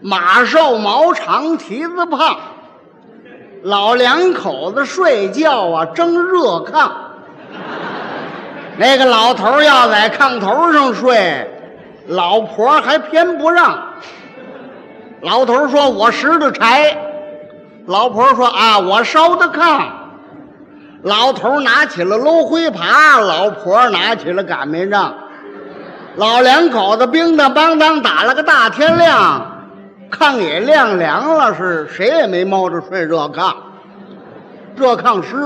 马瘦毛长，蹄子胖，老两口子睡觉啊争热炕。那个老头要在炕头上睡，老婆还偏不让。老头说：“我拾的柴。”老婆说：“啊，我烧的炕。”老头拿起了搂灰耙，老婆拿起了擀面杖。老两口子叮当梆当打了个大天亮，炕也晾凉了，是谁也没猫着睡热炕，热炕湿。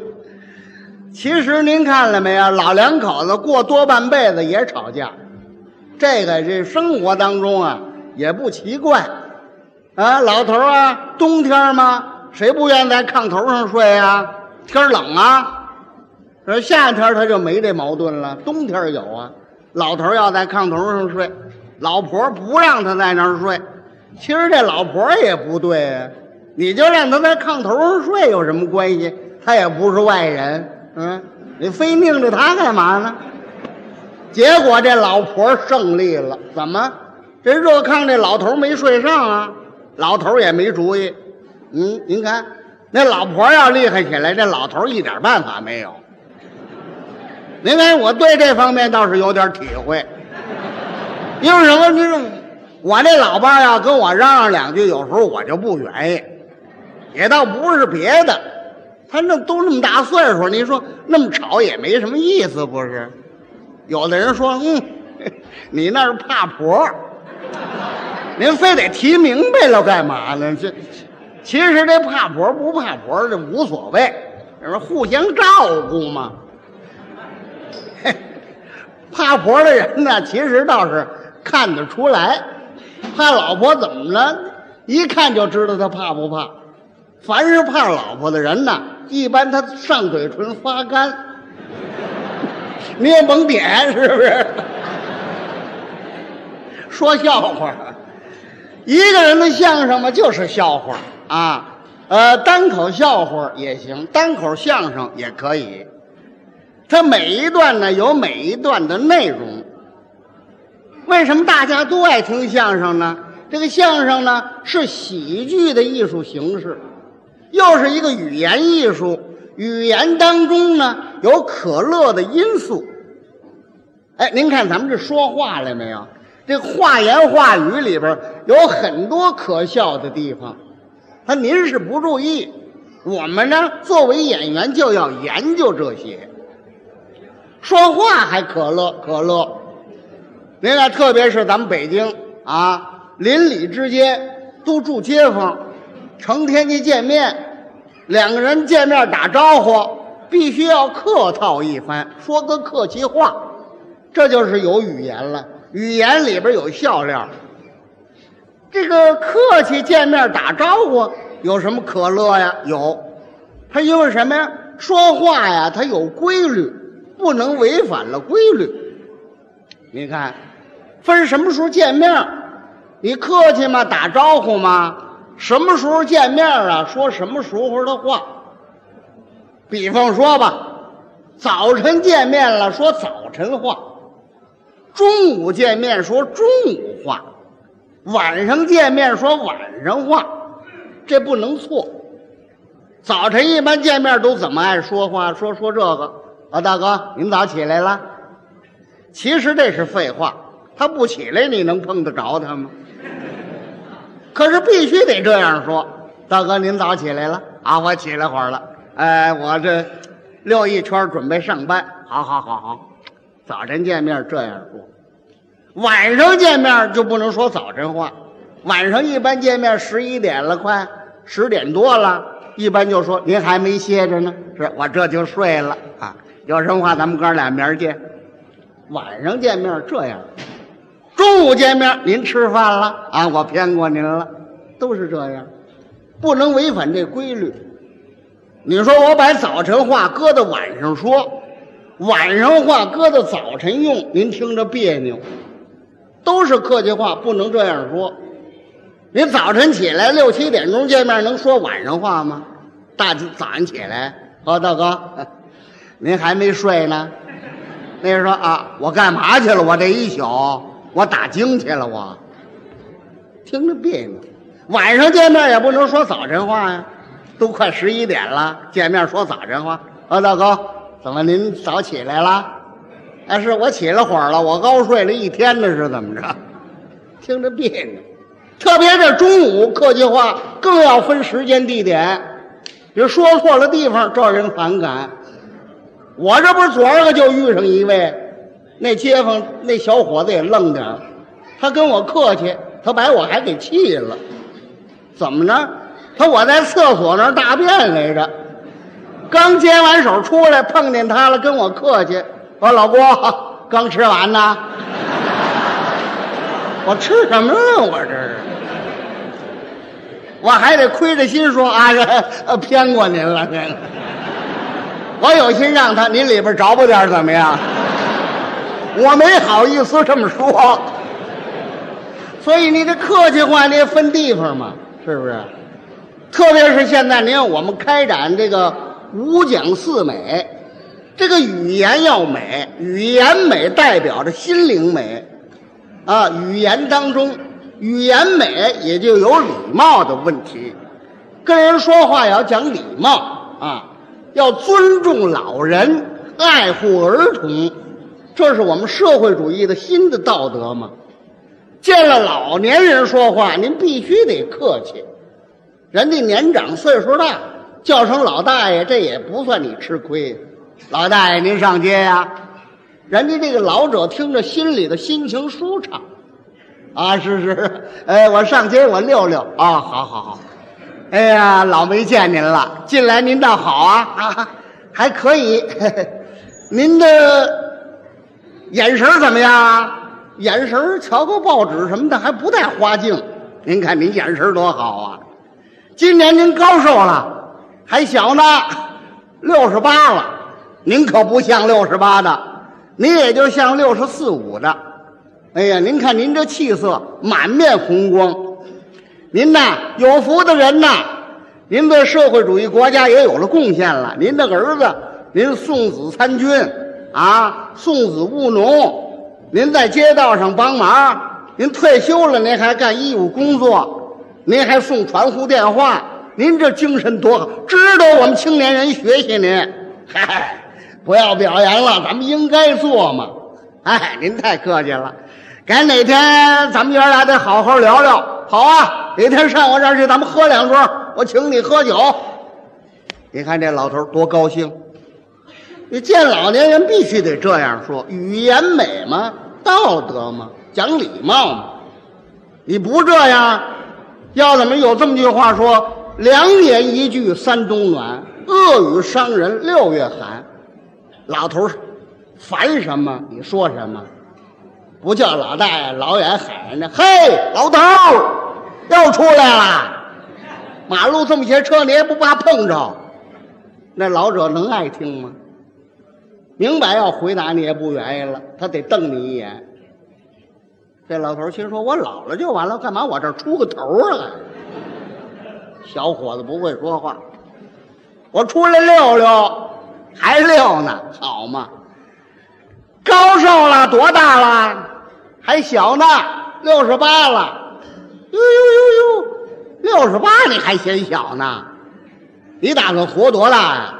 其实您看了没有，老两口子过多半辈子也吵架，这个这生活当中啊也不奇怪。啊，老头啊，冬天嘛，谁不愿在炕头上睡啊？天冷啊，说夏天他就没这矛盾了，冬天有啊。老头要在炕头上睡，老婆不让他在那儿睡。其实这老婆也不对呀、你就让他在炕头上睡有什么关系？他也不是外人，嗯，你非拧着他干嘛呢？结果这老婆胜利了，怎么？这热炕这老头没睡上啊，老头也没主意。嗯，您看那老婆要厉害起来，这老头一点办法没有。您看我对这方面倒是有点体会，因为什么？这我这老伴儿要跟我嚷嚷两句，有时候我就不愿意，也倒不是别的，他那都那么大岁数，你说那么吵也没什么意思，不是？有的人说，嗯，你那是怕婆，您非得提明白了干嘛呢？这其实这怕婆不怕婆这无所谓，这是互相照顾嘛。怕婆的人呢，其实倒是看得出来，怕老婆怎么了？一看就知道他怕不怕。凡是怕老婆的人呢，一般他上嘴唇发干，你也甭点，是不是？说笑话，一个人的相声嘛，就是笑话啊。呃，单口笑话也行，单口相声也可以。它每一段呢有每一段的内容。为什么大家都爱听相声呢？这个相声呢是喜剧的艺术形式，又是一个语言艺术。语言当中呢有可乐的因素。哎，您看咱们这说话了没有？这话言话语里边有很多可笑的地方，他您是不注意，我们呢作为演员就要研究这些。说话还可乐可乐，您看，特别是咱们北京啊，邻里之间都住街坊，成天一见面，两个人见面打招呼，必须要客套一番，说个客气话，这就是有语言了。语言里边有笑料。这个客气见面打招呼有什么可乐呀？有，它因为什么呀？说话呀，它有规律。不能违反了规律。你看，分什么时候见面？你客气吗？打招呼吗？什么时候见面啊？说什么时候的话？比方说吧，早晨见面了，说早晨话；中午见面说中午话；晚上见面说晚上话，这不能错。早晨一般见面都怎么爱说话？说说这个。啊，大哥，您早起来了。其实这是废话，他不起来，你能碰得着他吗？可是必须得这样说。大哥，您早起来了啊？我起来会儿了。哎，我这溜一圈，准备上班。好好好好，早晨见面这样说，晚上见面就不能说早晨话。晚上一般见面十一点了，快十点多了，一般就说您还没歇着呢，是我这就睡了啊。有什么话咱们哥俩明儿见。晚上见面这样，中午见面您吃饭了啊？我骗过您了，都是这样，不能违反这规律。你说我把早晨话搁到晚上说，晚上话搁到早晨用，您听着别扭。都是客气话，不能这样说。你早晨起来六七点钟见面，能说晚上话吗？大早上起来，哦，大哥。您还没睡呢？那人说啊，我干嘛去了？我这一宿我打更去了。我听着别扭。晚上见面也不能说早晨话呀，都快十一点了，见面说早晨话。啊，大哥，怎么您早起来了？啊，是我起了会儿了，我高睡了一天呢，是怎么着？听着别扭。特别这中午客气话更要分时间地点，比如说错了地方招人反感。我这不是昨儿个就遇上一位，那街坊那小伙子也愣点儿他跟我客气，他把我还给气了。怎么着？他我在厕所那儿大便来着，刚接完手出来碰见他了，跟我客气。我说老郭刚吃完呢，我吃什么了？我这是，我还得亏着心说啊，这偏过您了，这个。我有心让他，您里边找补点怎么样？我没好意思这么说，所以你这客气话你也分地方嘛，是不是？特别是现在，您看我们开展这个五讲四美，这个语言要美，语言美代表着心灵美啊。语言当中，语言美也就有礼貌的问题，跟人说话要讲礼貌啊。要尊重老人，爱护儿童，这是我们社会主义的新的道德嘛。见了老年人说话，您必须得客气。人家年长岁数大，叫声老大爷，这也不算你吃亏。老大爷，您上街呀？人家这个老者听着心里的心情舒畅。啊，是是，哎，我上街我溜溜啊，好好好。哎呀，老没见您了，进来您倒好啊啊，还可以。您的眼神怎么样啊？眼神瞧个报纸什么的还不带花镜。您看您眼神多好啊！今年您高寿了？还小呢，六十八了。您可不像六十八的，您也就像六十四五的。哎呀，您看您这气色，满面红光。您呐，有福的人呐，您对社会主义国家也有了贡献了。您的儿子，您送子参军啊，送子务农，您在街道上帮忙。您退休了，您还干义务工作，您还送传呼电话。您这精神多好，值得我们青年人学习您。嗨，不要表扬了，咱们应该做嘛。哎，您太客气了。改哪天咱们爷俩得好好聊聊，好啊！哪天上我这儿去，咱们喝两桌，我请你喝酒。你看这老头多高兴！你见老年人必须得这样说，语言美吗？道德吗？讲礼貌吗？你不这样，要怎么有这么句话说：“良言一句三冬暖，恶语伤人六月寒。”老头烦什么？你说什么？不叫老大爷，老远喊人家：“嘿，老头又出来了！马路这么些车，你也不怕碰着？”那老者能爱听吗？明白要回答你也不愿意了，他得瞪你一眼。这老头心说：“我老了就完了，干嘛我这出个头啊？”小伙子不会说话，我出来溜溜，还溜呢，好嘛。高寿了，多大了？还小呢，六十八了。呦呦呦呦，六十八你还嫌小呢？你打算活多大呀？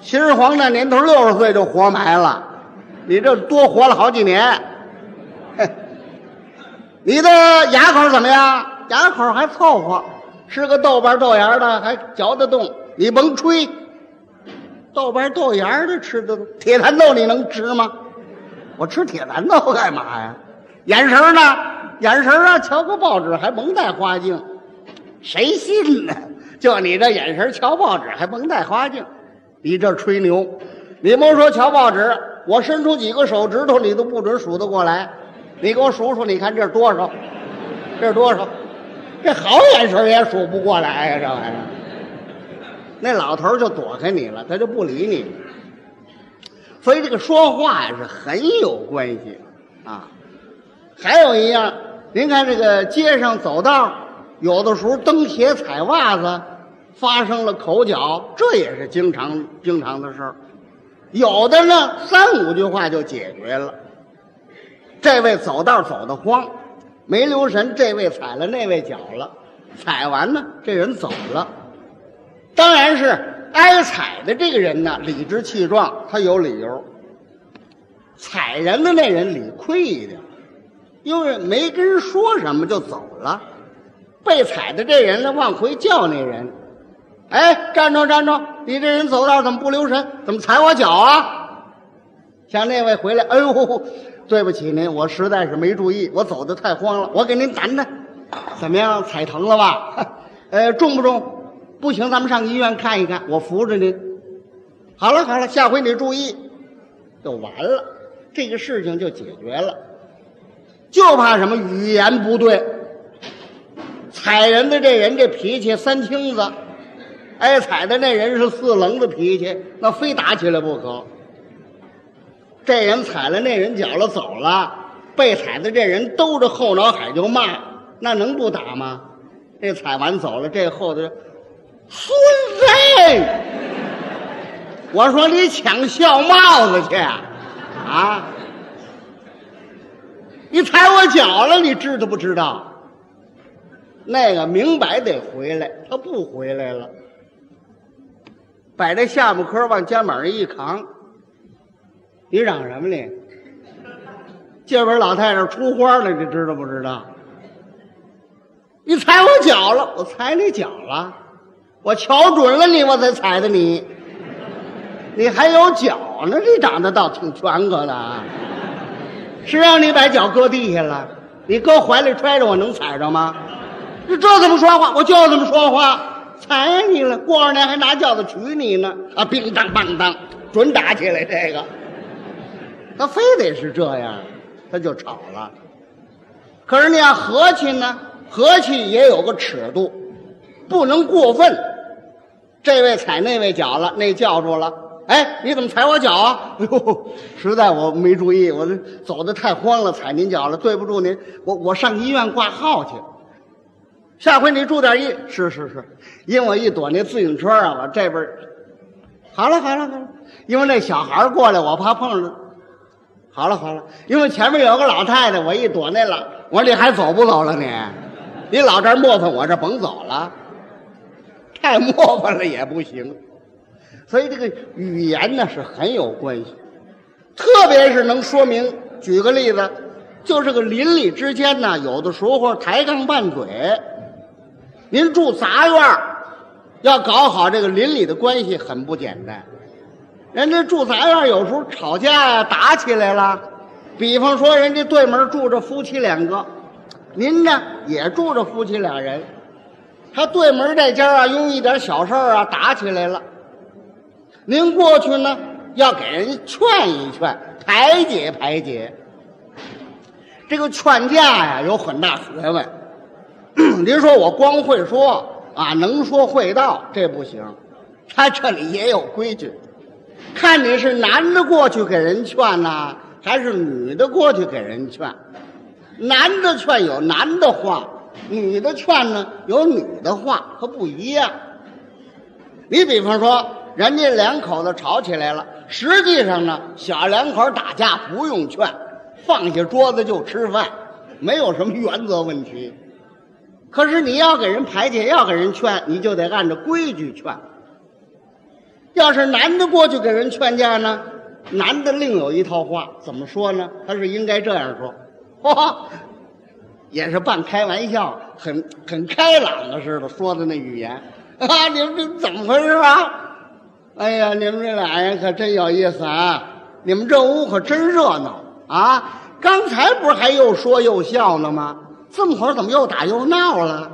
秦始皇那年头六十岁就活埋了，你这多活了好几年。你的牙口怎么样？牙口还凑合，吃个豆瓣豆芽的还嚼得动。你甭吹。豆瓣豆芽的吃得动，铁蚕豆你能吃吗？我吃铁馒头干嘛呀？眼神呢？眼神啊，瞧个报纸还甭戴花镜，谁信呢？就你这眼神瞧报纸还甭戴花镜，你这吹牛！你甭说瞧报纸，我伸出几个手指头你都不准数得过来。你给我数数，你看这是多少？这是多少？这好眼神也数不过来呀，这玩意儿。那老头就躲开你了，他就不理你。所以这个说话呀是很有关系啊。还有一样，您看这个街上走道，有的时候蹬鞋踩袜子，发生了口角，这也是经常经常的事儿。有的呢，三五句话就解决了。这位走道走得慌，没留神这位踩了那位脚了，踩完呢，这人走了。当然是挨踩的这个人呢，理直气壮，他有理由。踩人的那人理亏一点，因为没跟人说什么就走了。被踩的这人呢，往回叫那人：“哎，站住，站住！你这人走道怎么不留神？怎么踩我脚啊？”像那位回来，哎呦，对不起您，我实在是没注意，我走的太慌了。我给您掸掸，怎么样？踩疼了吧？呃，重不重？不行，咱们上医院看一看，我扶着您。好了好了，下回你注意，就完了，这个事情就解决了。就怕什么语言不对，踩人的这人这脾气三清子，挨踩的那人是四棱子脾气，那非打起来不可。这人踩了那人脚了，走了，被踩的这人兜着后脑海就骂，那能不打吗？这踩完走了，这后头孙子，我说你抢笑帽子去啊！你踩我脚了，你知道不知道？那个明摆得回来，他不回来了，把这下巴颏往肩膀上一扛。你嚷什么你？这边老太太出花了，你知道不知道？你踩我脚了，我踩你脚了，我瞧准了你，我才踩的你。你还有脚呢，你长得倒挺全个的啊！谁让你把脚搁地下了？你搁怀里揣着，我能踩着吗？你这怎么说话？我就这么说话，踩你了。过二年还拿轿子娶你呢！啊，乒当乓当，准打起来这个。他非得是这样，他就吵了。可是你要和气呢，和气也有个尺度，不能过分。这位踩那位脚了，那叫住了。哎，你怎么踩我脚啊？哎呦，实在我没注意，我这走的太慌了，踩您脚了，对不住您。我我上医院挂号去。下回你注点意。是是是，因为我一躲那自行车啊，我这边。好了好了好了，因为那小孩过来，我怕碰着。好了好了，因为前面有个老太太，我一躲那老，我说你还走不走了你？你老这磨蹭，我这甭走了，太磨蹭了也不行。所以这个语言呢是很有关系，特别是能说明。举个例子，就是个邻里之间呢，有的时候抬杠拌嘴。您住杂院要搞好这个邻里的关系很不简单。人家住杂院有时候吵架呀，打起来了。比方说，人家对门住着夫妻两个，您呢也住着夫妻俩人，他对门这家啊，因为一点小事啊打起来了。您过去呢，要给人劝一劝，排解排解。这个劝架呀，有很大学问。您说我光会说啊，能说会道，这不行。他这里也有规矩。看你是男的过去给人劝呐，还是女的过去给人劝？男的劝有男的话，女的劝呢有女的话，可不一样。你比方说，人家两口子吵起来了，实际上呢，小两口打架不用劝，放下桌子就吃饭，没有什么原则问题。可是你要给人排解，要给人劝，你就得按照规矩劝。要是男的过去给人劝架呢，男的另有一套话，怎么说呢？他是应该这样说，嚯，也是半开玩笑，很很开朗的似的说的那语言啊！你们这怎么回事啊？哎呀，你们这俩人可真有意思啊！你们这屋可真热闹啊！刚才不是还又说又笑呢吗？这么会儿怎么又打又闹了？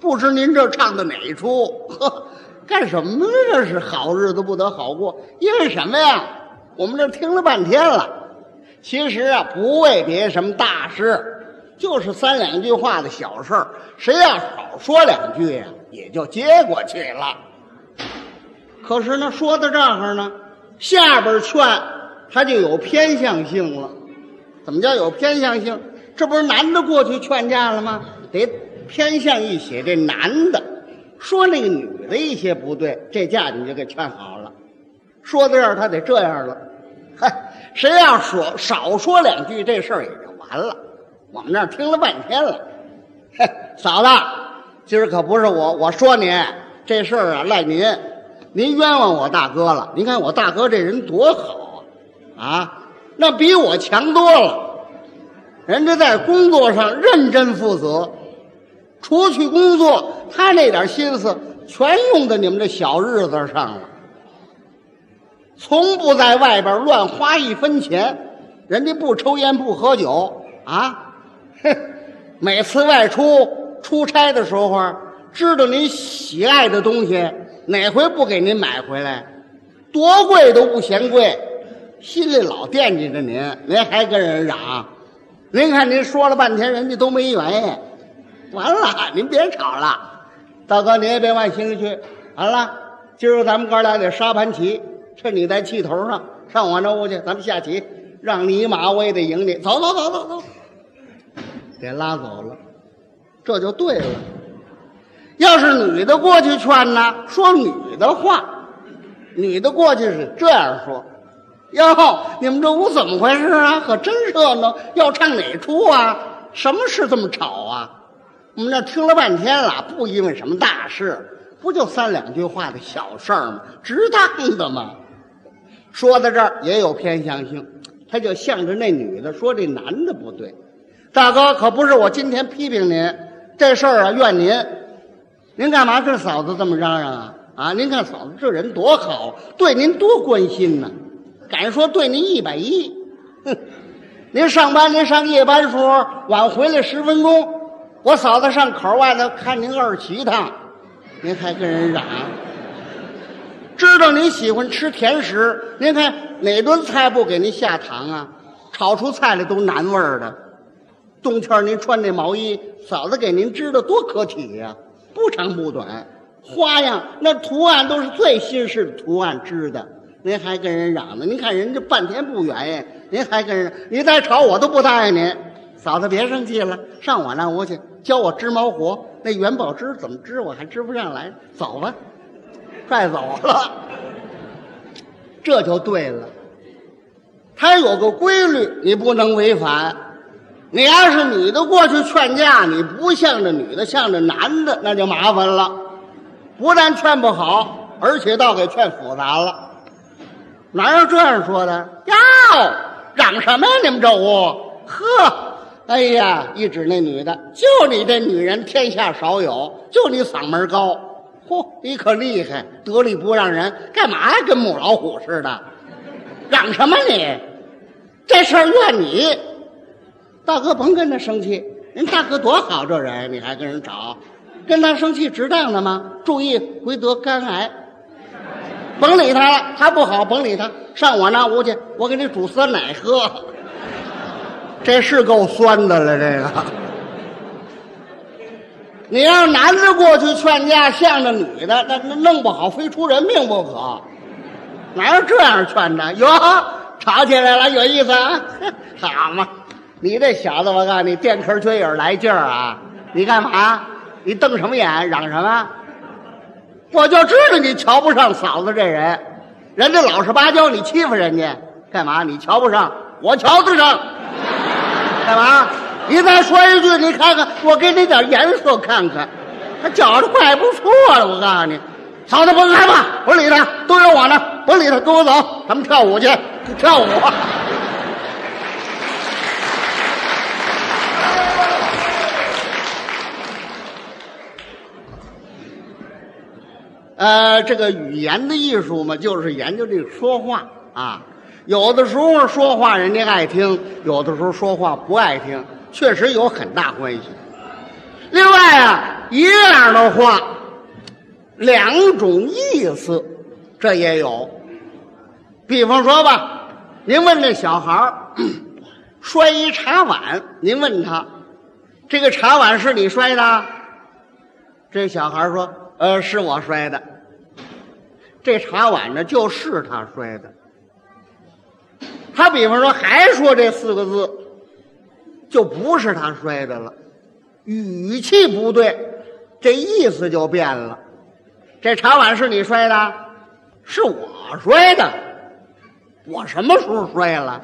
不知您这唱的哪一出？呵。干什么呢？这是好日子不得好过，因为什么呀？我们这听了半天了，其实啊，不为别什么大事，就是三两句话的小事儿。谁要少说两句呀，也就接过去了。可是呢，说到这儿呢，下边劝他就有偏向性了。怎么叫有偏向性？这不是男的过去劝架了吗？得偏向一写这男的。说那个女的一些不对，这架你就给劝好了。说到这儿，他得这样了。嗨，谁要说少说两句，这事儿也就完了。我们那儿听了半天了。嘿，嫂子，今儿可不是我我说您这事儿啊，赖您，您冤枉我大哥了。您看我大哥这人多好啊，啊，那比我强多了。人家在工作上认真负责，除去工作，他那点心思全用在你们这小日子上了，从不在外边乱花一分钱。人家不抽烟不喝酒啊，哼 每次外出出差的时候，知道您喜爱的东西，哪回不给您买回来？多贵都不嫌贵，心里老惦记着您，您还跟人嚷。您看，您说了半天，人家都没原因。完了，您别吵了，大哥，您也别往心里去。完了，今儿咱们哥俩得沙盘棋，趁你在气头上，上我那屋去，咱们下棋，让你一马，我也得赢你。走走走走走，给拉走了，这就对了。要是女的过去劝呢，说女的话，女的过去是这样说。哟，你们这屋怎么回事啊？可真热闹！要唱哪出啊？什么事这么吵啊？我们这听了半天了，不因为什么大事，不就三两句话的小事儿吗？值当的吗？说到这儿也有偏向性，他就向着那女的说：“这男的不对，大哥可不是我今天批评您，这事儿啊怨您。您干嘛跟嫂子这么嚷嚷啊？啊，您看嫂子这人多好，对您多关心呢。”敢说对您一百一，哼！您上班您上夜班时候晚回来十分钟，我嫂子上口外头看您二骑趟，您还跟人嚷。知道您喜欢吃甜食，您看哪顿菜不给您下糖啊？炒出菜来都难味儿的。冬天您穿这毛衣，嫂子给您织的多可体呀，不长不短，花样那图案都是最新式的图案织的。您还跟人嚷呢？您看人家半天不愿意，您还跟人，你再吵我都不答应您。嫂子别生气了，上我那屋去教我织毛活。那元宝织怎么织，我还织不上来。走吧，快走了。这就对了。他有个规律，你不能违反。你要是女的过去劝架，你不向着女的，向着男的，那就麻烦了。不但劝不好，而且倒给劝复杂了。哪有这样说的？哟，嚷什么呀？你们这屋，呵，哎呀，一指那女的，就你这女人，天下少有，就你嗓门高，嚯，你可厉害，得理不让人，干嘛呀？跟母老虎似的，嚷什么你？这事儿怨你，大哥甭跟他生气，人大哥多好，这人你还跟人吵，跟他生气值当的吗？注意会得肝癌。甭理他了，他不好，甭理他。上我那屋去，我给你煮酸奶喝。这是够酸的了，这个。你让男的过去劝架，向着女的，那那弄不好非出人命不可。哪有这样劝的？哟，吵起来了，有意思啊！好嘛，你这小子，我告诉你，电壳缺影来劲儿啊！你干嘛？你瞪什么眼？嚷什么？我就知道你瞧不上嫂子这人，人家老实巴交，你欺负人家干嘛？你瞧不上，我瞧得上，干嘛？你再说一句，你看看，我给你点颜色看看，他觉着怪不错了。我告诉你，嫂子甭害怕，甭理他，都有我呢，甭理他，跟我走，咱们跳舞去，跳舞。呃，这个语言的艺术嘛，就是研究这个说话啊。有的时候说话人家爱听，有的时候说话不爱听，确实有很大关系。另外啊，一样的话，两种意思，这也有。比方说吧，您问这小孩 摔一茶碗，您问他，这个茶碗是你摔的？这小孩说。呃，是我摔的。这茶碗呢，就是他摔的。他比方说还说这四个字，就不是他摔的了，语气不对，这意思就变了。这茶碗是你摔的，是我摔的。我什么时候摔了？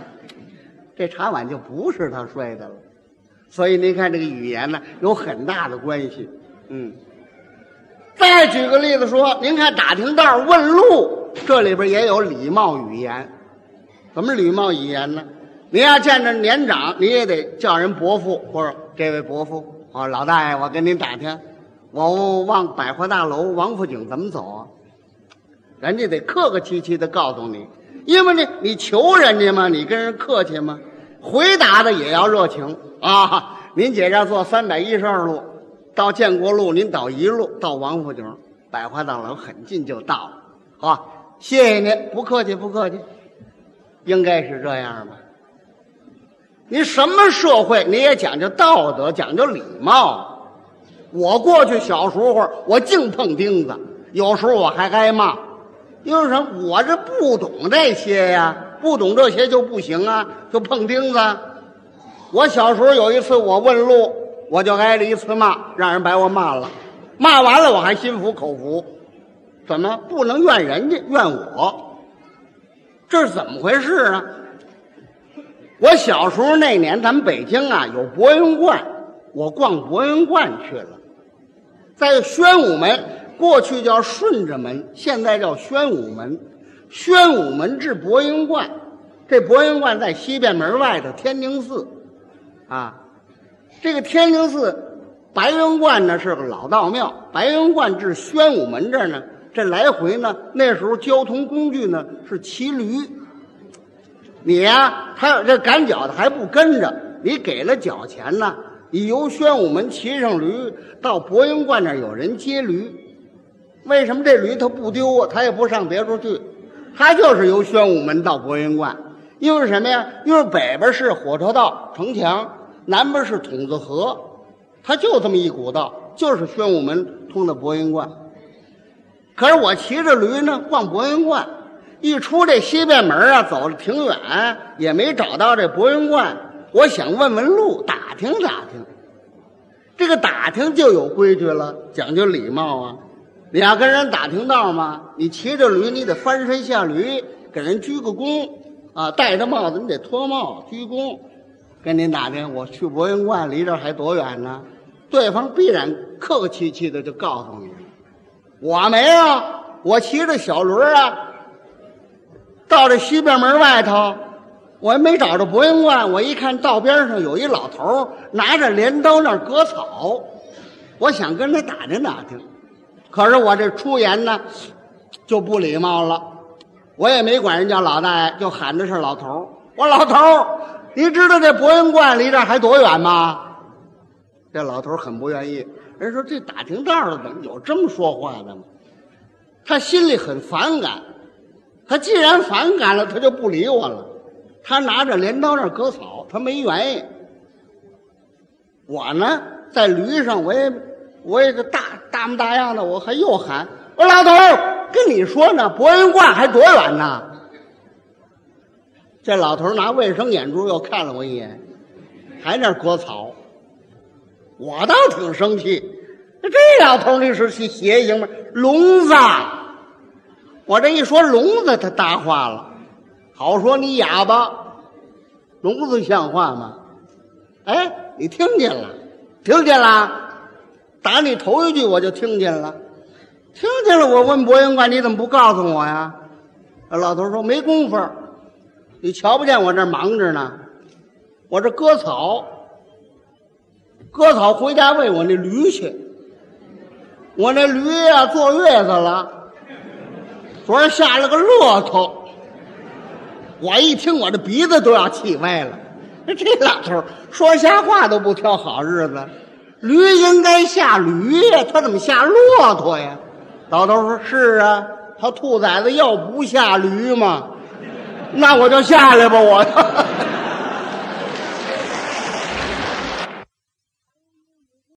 这茶碗就不是他摔的了。所以您看这个语言呢，有很大的关系。嗯，再举个例子说，您看打听道问路，这里边也有礼貌语言。怎么礼貌语言呢？您要见着年长，你也得叫人伯父，或者这位伯父，哦，老大爷，我跟您打听，我往百货大楼王府井怎么走啊？人家得客客气气的告诉你，因为呢，你求人家嘛，你跟人客气嘛，回答的也要热情啊。您姐这坐三百一十二路到建国路，您倒一路到王府井百货大楼，很近就到了啊。谢谢您，不客气，不客气。应该是这样吧？你什么社会你也讲究道德，讲究礼貌。我过去小时候我净碰钉子，有时候我还挨骂。因为什么？我这不懂这些呀，不懂这些就不行啊，就碰钉子。我小时候有一次我问路，我就挨了一次骂，让人把我骂了。骂完了我还心服口服，怎么不能怨人家，怨我？这是怎么回事啊？我小时候那年，咱们北京啊有博云观，我逛博云观去了，在宣武门，过去叫顺着门，现在叫宣武门。宣武门至博云观，这博云观在西便门外的天宁寺，啊，这个天宁寺白云观呢是个老道庙，白云观至宣武门这儿呢。这来回呢，那时候交通工具呢是骑驴。你呀，他这赶脚的还不跟着，你给了脚钱呢，你由宣武门骑上驴到博云观那儿有人接驴。为什么这驴它不丢啊？它也不上别处去，它就是由宣武门到博云观。因为什么呀？因为北边是火车道城墙，南边是筒子河，它就这么一股道，就是宣武门通到博云观。可是我骑着驴呢，逛博云观，一出这西便门啊，走了挺远，也没找到这博云观。我想问问路，打听打听。这个打听就有规矩了，讲究礼貌啊。你要跟人打听道吗？你骑着驴，你得翻身下驴，给人鞠个躬啊。戴着帽子，你得脱帽鞠躬。跟您打听，我去博云观离这还多远呢？对方必然客客气气的就告诉你。我没有，我骑着小轮啊，到这西边门外头，我还没找着博云观。我一看道边上有一老头拿着镰刀那割草，我想跟他打听打听，可是我这出言呢就不礼貌了，我也没管人家老大爷，就喊的是老头我老头你知道这博云观离这还多远吗？这老头很不愿意。人说这打听道的怎么有这么说话的吗？他心里很反感，他既然反感了，他就不理我了。他拿着镰刀那割草，他没原因。我呢，在驴上，我也我也个大大模大样的，我还又喊：“我老头跟你说呢，博云观还多远呢？”这老头拿卫生眼珠又看了我一眼，还那割草。我倒挺生气，这老头你是去邪行吗？聋子！我这一说聋子，他搭话了。好说你哑巴，聋子像话吗？哎，你听见了？听见了？打你头一句我就听见了，听见了。我问博云观，你怎么不告诉我呀？老头说没工夫，你瞧不见我这忙着呢，我这割草。割草回家喂我那驴去，我那驴呀坐月子了，昨儿下了个骆驼，我一听我这鼻子都要气歪了。这老头说瞎话都不挑好日子，驴应该下驴呀，他怎么下骆驼呀？老头说：“是啊，他兔崽子要不下驴嘛，那我就下来吧，我。”